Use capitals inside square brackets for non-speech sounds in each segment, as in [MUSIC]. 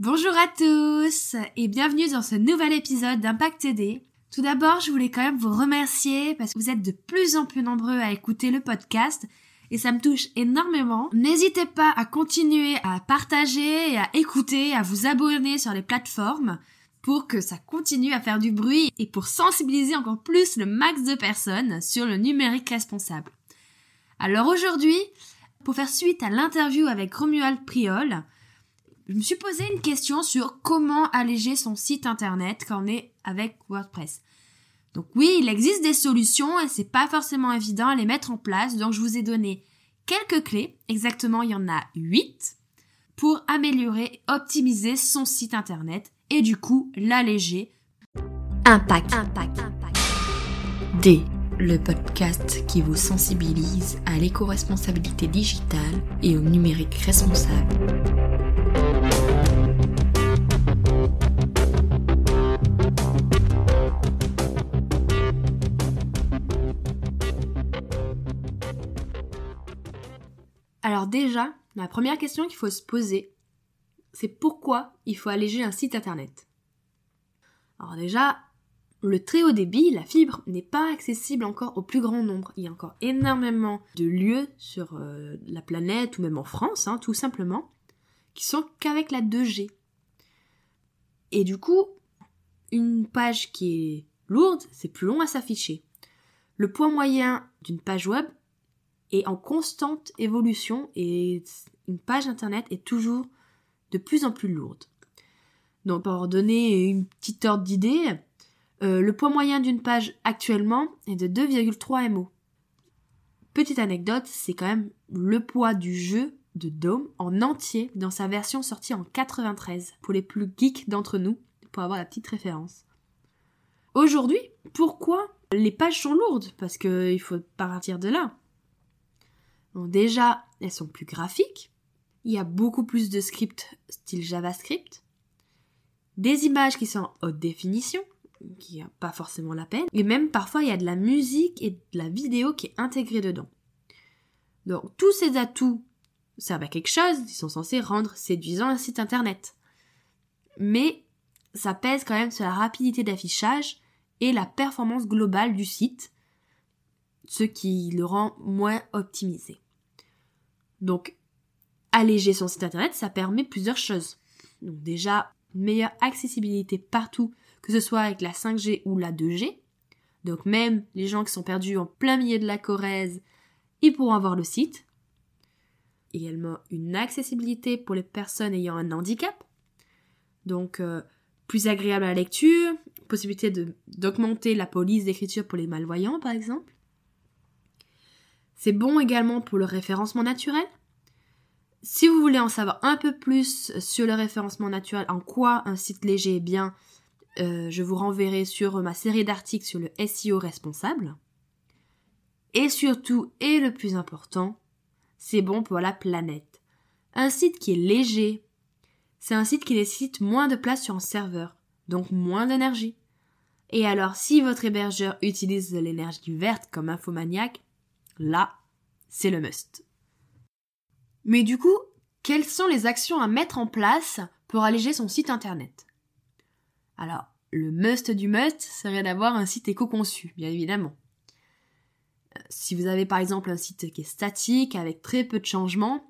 Bonjour à tous et bienvenue dans ce nouvel épisode d'Impact TD. Tout d'abord, je voulais quand même vous remercier parce que vous êtes de plus en plus nombreux à écouter le podcast et ça me touche énormément. N'hésitez pas à continuer à partager à écouter, à vous abonner sur les plateformes pour que ça continue à faire du bruit et pour sensibiliser encore plus le max de personnes sur le numérique responsable. Alors aujourd'hui, pour faire suite à l'interview avec Romuald Priol, je me suis posé une question sur comment alléger son site internet quand on est avec WordPress. Donc oui, il existe des solutions et c'est pas forcément évident à les mettre en place, donc je vous ai donné quelques clés, exactement il y en a 8, pour améliorer, optimiser son site internet et du coup l'alléger. Impact. Impact. Impact. D. Le podcast qui vous sensibilise à l'éco-responsabilité digitale et au numérique responsable. Déjà, la première question qu'il faut se poser, c'est pourquoi il faut alléger un site internet? Alors déjà, le très haut débit, la fibre, n'est pas accessible encore au plus grand nombre. Il y a encore énormément de lieux sur euh, la planète ou même en France, hein, tout simplement, qui sont qu'avec la 2G. Et du coup, une page qui est lourde, c'est plus long à s'afficher. Le poids moyen d'une page web est en constante évolution et une page internet est toujours de plus en plus lourde. Donc pour donner une petite ordre d'idée, euh, le poids moyen d'une page actuellement est de 2,3 MO. Petite anecdote, c'est quand même le poids du jeu de Dome en entier dans sa version sortie en 93 pour les plus geeks d'entre nous, pour avoir la petite référence. Aujourd'hui, pourquoi les pages sont lourdes? Parce qu'il faut partir de là. Donc déjà, elles sont plus graphiques. Il y a beaucoup plus de scripts style JavaScript. Des images qui sont en haute définition, qui a pas forcément la peine. Et même parfois, il y a de la musique et de la vidéo qui est intégrée dedans. Donc tous ces atouts servent à quelque chose, ils sont censés rendre séduisant un site internet. Mais ça pèse quand même sur la rapidité d'affichage et la performance globale du site, ce qui le rend moins optimisé. Donc, alléger son site internet, ça permet plusieurs choses. Donc déjà, une meilleure accessibilité partout, que ce soit avec la 5G ou la 2G. Donc même les gens qui sont perdus en plein milieu de la Corrèze, ils pourront avoir le site. Également une accessibilité pour les personnes ayant un handicap. Donc euh, plus agréable à la lecture, possibilité d'augmenter la police d'écriture pour les malvoyants par exemple. C'est bon également pour le référencement naturel? Si vous voulez en savoir un peu plus sur le référencement naturel, en quoi un site léger est bien, euh, je vous renverrai sur ma série d'articles sur le SEO responsable. Et surtout, et le plus important, c'est bon pour la planète. Un site qui est léger, c'est un site qui nécessite moins de place sur un serveur, donc moins d'énergie. Et alors, si votre hébergeur utilise de l'énergie verte comme Infomaniac, là, c'est le must. Mais du coup, quelles sont les actions à mettre en place pour alléger son site internet? Alors, le must du must serait d'avoir un site éco-conçu, bien évidemment. Euh, si vous avez par exemple un site qui est statique, avec très peu de changements,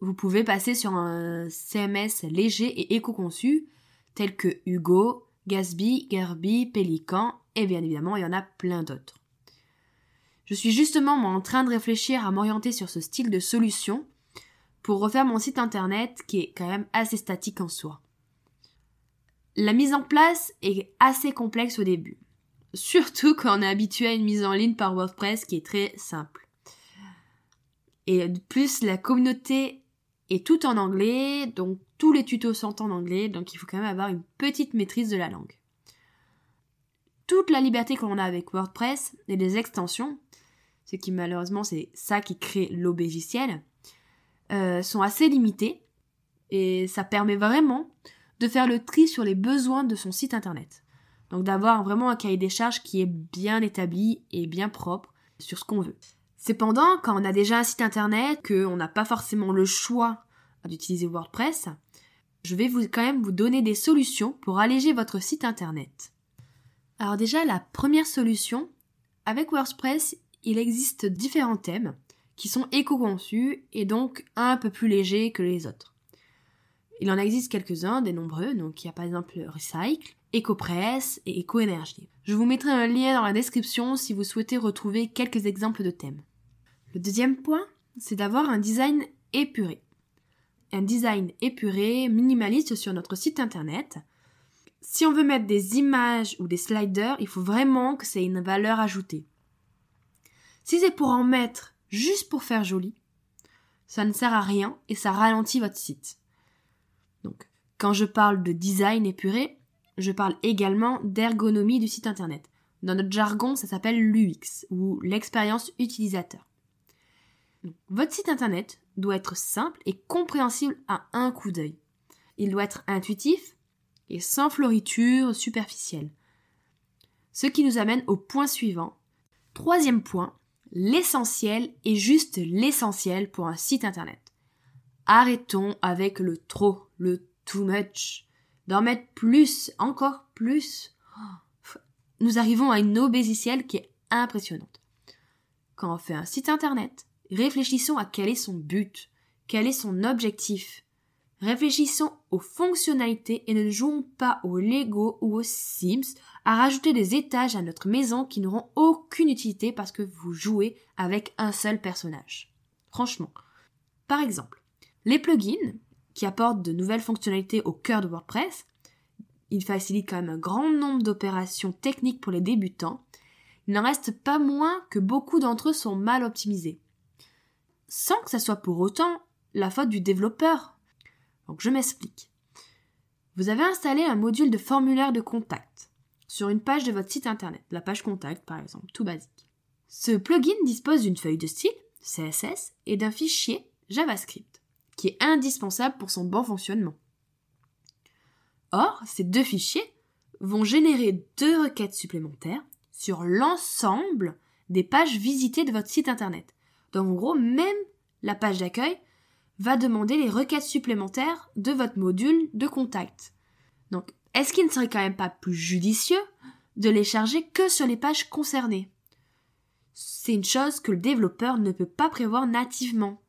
vous pouvez passer sur un CMS léger et éco-conçu, tel que Hugo, Gatsby, Gerby, Pelican, et bien évidemment, il y en a plein d'autres. Je suis justement en train de réfléchir à m'orienter sur ce style de solution pour refaire mon site internet qui est quand même assez statique en soi. La mise en place est assez complexe au début, [LAUGHS] surtout quand on est habitué à une mise en ligne par WordPress qui est très simple. Et de plus, la communauté est tout en anglais, donc tous les tutos sont en anglais, donc il faut quand même avoir une petite maîtrise de la langue. Toute la liberté qu'on a avec WordPress et les extensions, ce qui malheureusement c'est ça qui crée l'obégiciel, euh, sont assez limitées et ça permet vraiment de faire le tri sur les besoins de son site internet. Donc d'avoir vraiment un cahier des charges qui est bien établi et bien propre sur ce qu'on veut. Cependant, quand on a déjà un site internet, qu'on n'a pas forcément le choix d'utiliser WordPress, je vais vous, quand même vous donner des solutions pour alléger votre site internet. Alors déjà, la première solution, avec WordPress, il existe différents thèmes qui sont éco-conçus et donc un peu plus légers que les autres. Il en existe quelques-uns, des nombreux, donc il y a par exemple Recycle, EcoPress et EcoEnergy. Je vous mettrai un lien dans la description si vous souhaitez retrouver quelques exemples de thèmes. Le deuxième point, c'est d'avoir un design épuré. Un design épuré, minimaliste sur notre site internet. Si on veut mettre des images ou des sliders, il faut vraiment que c'est une valeur ajoutée. Si c'est pour en mettre juste pour faire joli, ça ne sert à rien et ça ralentit votre site. Donc, quand je parle de design épuré, je parle également d'ergonomie du site internet. Dans notre jargon, ça s'appelle l'UX ou l'expérience utilisateur. votre site internet doit être simple et compréhensible à un coup d'œil. Il doit être intuitif et sans floriture superficielle. Ce qui nous amène au point suivant. Troisième point, l'essentiel est juste l'essentiel pour un site internet. Arrêtons avec le trop, le too much, d'en mettre plus, encore plus. Nous arrivons à une obésicielle qui est impressionnante. Quand on fait un site internet, réfléchissons à quel est son but, quel est son objectif. Réfléchissons aux fonctionnalités et ne jouons pas au Lego ou aux Sims à rajouter des étages à notre maison qui n'auront aucune utilité parce que vous jouez avec un seul personnage. Franchement. Par exemple, les plugins, qui apportent de nouvelles fonctionnalités au cœur de WordPress, ils facilitent quand même un grand nombre d'opérations techniques pour les débutants, il n'en reste pas moins que beaucoup d'entre eux sont mal optimisés. Sans que ça soit pour autant la faute du développeur. Donc je m'explique. Vous avez installé un module de formulaire de contact sur une page de votre site internet, la page contact par exemple, tout basique. Ce plugin dispose d'une feuille de style, CSS, et d'un fichier JavaScript, qui est indispensable pour son bon fonctionnement. Or, ces deux fichiers vont générer deux requêtes supplémentaires sur l'ensemble des pages visitées de votre site internet. Donc en gros, même la page d'accueil va demander les requêtes supplémentaires de votre module de contact. Donc, est-ce qu'il ne serait quand même pas plus judicieux de les charger que sur les pages concernées? C'est une chose que le développeur ne peut pas prévoir nativement.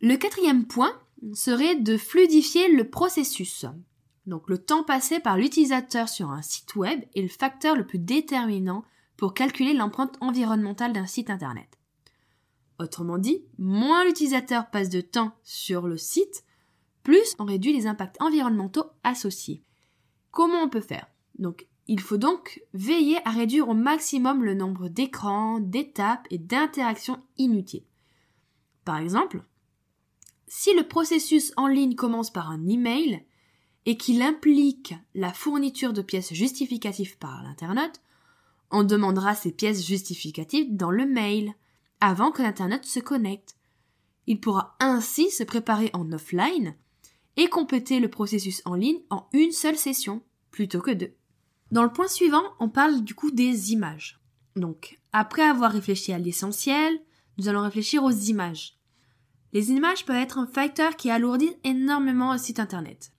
Le quatrième point serait de fluidifier le processus. Donc le temps passé par l'utilisateur sur un site web est le facteur le plus déterminant pour calculer l'empreinte environnementale d'un site internet. Autrement dit, moins l'utilisateur passe de temps sur le site, plus on réduit les impacts environnementaux associés. Comment on peut faire? Donc, il faut donc veiller à réduire au maximum le nombre d'écrans, d'étapes et d'interactions inutiles. Par exemple, si le processus en ligne commence par un email et qu'il implique la fourniture de pièces justificatives par l'internaute, on demandera ces pièces justificatives dans le mail avant que l'Internet se connecte. Il pourra ainsi se préparer en offline et compléter le processus en ligne en une seule session plutôt que deux. Dans le point suivant, on parle du coup des images. Donc, après avoir réfléchi à l'essentiel, nous allons réfléchir aux images. Les images peuvent être un facteur qui alourdit énormément un site internet.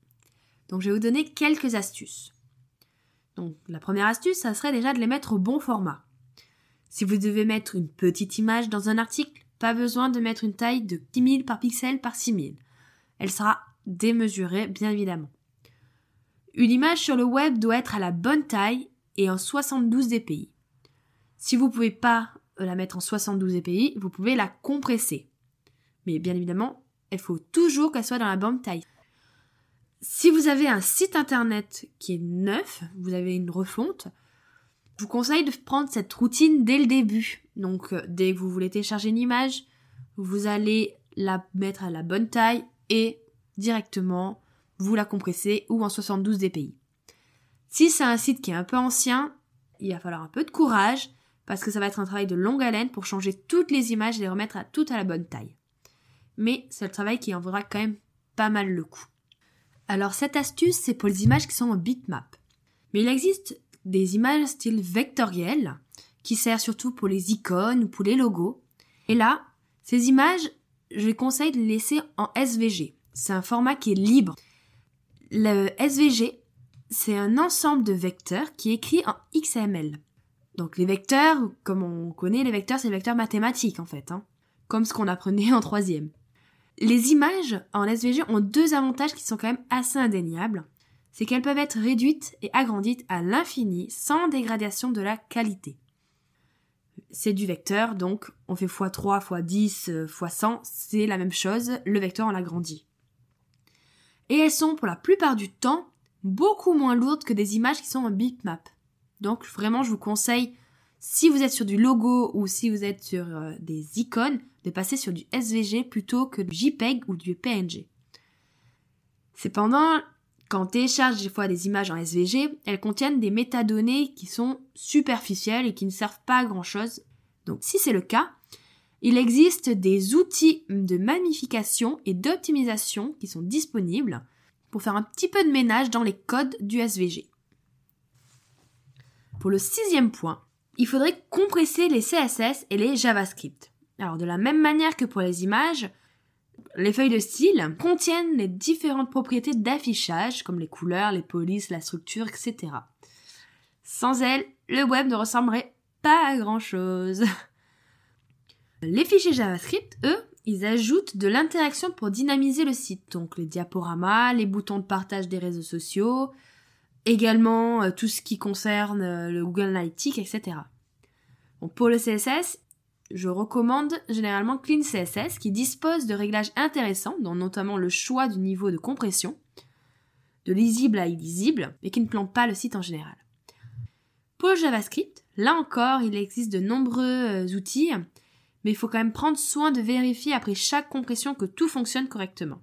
Donc, je vais vous donner quelques astuces. Donc, la première astuce, ça serait déjà de les mettre au bon format. Si vous devez mettre une petite image dans un article, pas besoin de mettre une taille de 10 par pixel par 6000. Elle sera démesurée, bien évidemment. Une image sur le web doit être à la bonne taille et en 72 dpi. Si vous ne pouvez pas la mettre en 72 dpi, vous pouvez la compresser. Mais bien évidemment, il faut toujours qu'elle soit dans la bonne taille. Si vous avez un site internet qui est neuf, vous avez une refonte, vous conseille de prendre cette routine dès le début. Donc, euh, dès que vous voulez télécharger une image, vous allez la mettre à la bonne taille et directement vous la compressez ou en 72 dpi. Si c'est un site qui est un peu ancien, il va falloir un peu de courage parce que ça va être un travail de longue haleine pour changer toutes les images et les remettre à toutes à la bonne taille. Mais c'est le travail qui en vaudra quand même pas mal le coup. Alors cette astuce, c'est pour les images qui sont en bitmap. Mais il existe des images style vectoriel qui sert surtout pour les icônes ou pour les logos. Et là, ces images, je conseille de les laisser en SVG. C'est un format qui est libre. Le SVG, c'est un ensemble de vecteurs qui est écrit en XML. Donc les vecteurs, comme on connaît les vecteurs, c'est les vecteurs mathématiques en fait, hein, comme ce qu'on apprenait [LAUGHS] en troisième. Les images en SVG ont deux avantages qui sont quand même assez indéniables. C'est qu'elles peuvent être réduites et agrandies à l'infini sans dégradation de la qualité. C'est du vecteur, donc on fait x3, x10, x100, c'est la même chose, le vecteur on l'agrandit. Et elles sont pour la plupart du temps beaucoup moins lourdes que des images qui sont en bitmap. Donc vraiment, je vous conseille, si vous êtes sur du logo ou si vous êtes sur euh, des icônes, de passer sur du SVG plutôt que du JPEG ou du PNG. Cependant, quand on télécharge des fois des images en SVG, elles contiennent des métadonnées qui sont superficielles et qui ne servent pas à grand chose. Donc si c'est le cas, il existe des outils de magnification et d'optimisation qui sont disponibles pour faire un petit peu de ménage dans les codes du SVG. Pour le sixième point, il faudrait compresser les CSS et les JavaScript. Alors de la même manière que pour les images, les feuilles de style contiennent les différentes propriétés d'affichage, comme les couleurs, les polices, la structure, etc. Sans elles, le web ne ressemblerait pas à grand chose. [LAUGHS] Les fichiers JavaScript, eux, ils ajoutent de l'interaction pour dynamiser le site. Donc les diaporamas, les boutons de partage des réseaux sociaux, également euh, tout ce qui concerne euh, le Google Analytics, etc. pour le CSS, je recommande généralement Clean CSS qui dispose de réglages intéressants, dont notamment le choix du niveau de compression, de lisible à illisible, mais qui ne plante pas le site en général. Pour JavaScript, là encore, il existe de nombreux euh, outils mais il faut quand même prendre soin de vérifier après chaque compression que tout fonctionne correctement.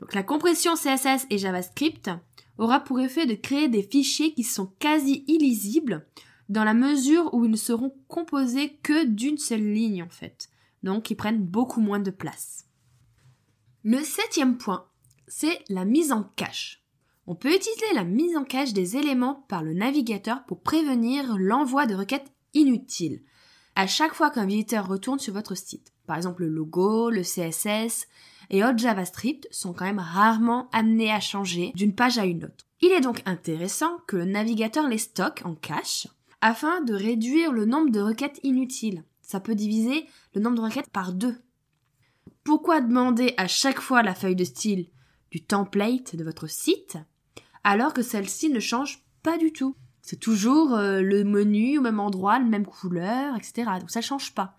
Donc la compression CSS et JavaScript aura pour effet de créer des fichiers qui sont quasi illisibles dans la mesure où ils ne seront composés que d'une seule ligne en fait. Donc ils prennent beaucoup moins de place. Le septième point, c'est la mise en cache. On peut utiliser la mise en cache des éléments par le navigateur pour prévenir l'envoi de requêtes inutiles à chaque fois qu'un visiteur retourne sur votre site. Par exemple, le logo, le CSS et autres JavaScript sont quand même rarement amenés à changer d'une page à une autre. Il est donc intéressant que le navigateur les stocke en cache afin de réduire le nombre de requêtes inutiles. Ça peut diviser le nombre de requêtes par deux. Pourquoi demander à chaque fois la feuille de style du template de votre site alors que celle-ci ne change pas du tout? C'est toujours euh, le menu au même endroit, la même couleur, etc. Donc ça ne change pas.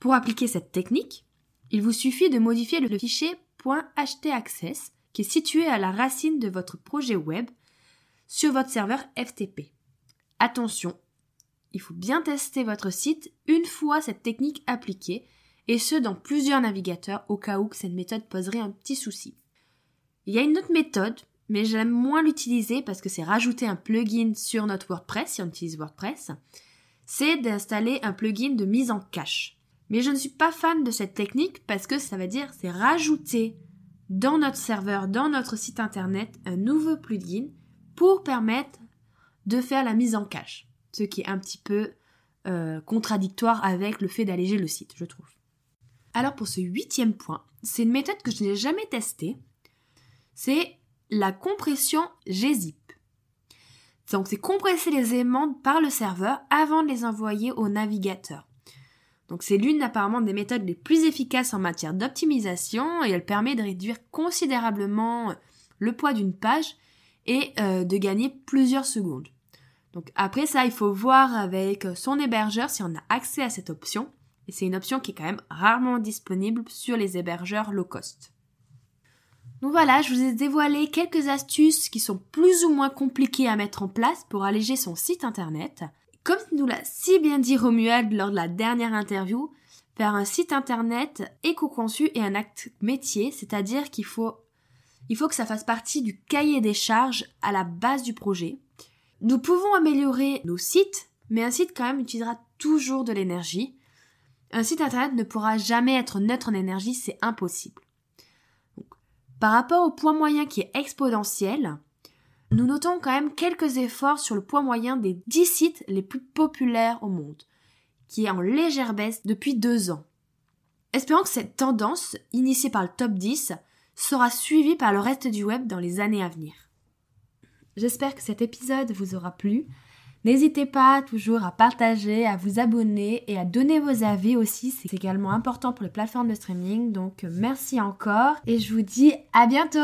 Pour appliquer cette technique, il vous suffit de modifier le fichier .htaccess qui est situé à la racine de votre projet web sur votre serveur FTP. Attention, il faut bien tester votre site une fois cette technique appliquée et ce dans plusieurs navigateurs au cas où cette méthode poserait un petit souci. Il y a une autre méthode mais j'aime moins l'utiliser parce que c'est rajouter un plugin sur notre WordPress, si on utilise WordPress, c'est d'installer un plugin de mise en cache. Mais je ne suis pas fan de cette technique parce que ça veut dire c'est rajouter dans notre serveur, dans notre site internet, un nouveau plugin pour permettre de faire la mise en cache. Ce qui est un petit peu euh, contradictoire avec le fait d'alléger le site, je trouve. Alors pour ce huitième point, c'est une méthode que je n'ai jamais testée. C'est la compression gzip. Donc c'est compresser les éléments par le serveur avant de les envoyer au navigateur. Donc c'est l'une apparemment des méthodes les plus efficaces en matière d'optimisation et elle permet de réduire considérablement le poids d'une page et euh, de gagner plusieurs secondes. Après ça, il faut voir avec son hébergeur si on a accès à cette option. Et c'est une option qui est quand même rarement disponible sur les hébergeurs low cost. Donc voilà, je vous ai dévoilé quelques astuces qui sont plus ou moins compliquées à mettre en place pour alléger son site internet. Comme nous l'a si bien dit Romuald lors de la dernière interview, faire un site internet éco-conçu est un acte métier, c'est-à-dire qu'il faut, il faut que ça fasse partie du cahier des charges à la base du projet. Nous pouvons améliorer nos sites, mais un site quand même utilisera toujours de l'énergie. Un site internet ne pourra jamais être neutre en énergie, c'est impossible. Par rapport au poids moyen qui est exponentiel, nous notons quand même quelques efforts sur le poids moyen des 10 sites les plus populaires au monde, qui est en légère baisse depuis deux ans. Espérons que cette tendance, initiée par le top 10, sera suivi par le reste du web dans les années à venir. J'espère que cet épisode vous aura plu. N'hésitez pas toujours à partager, à vous abonner et à donner vos avis aussi. C'est également important pour les plateformes de streaming. Donc merci encore et je vous dis à bientôt.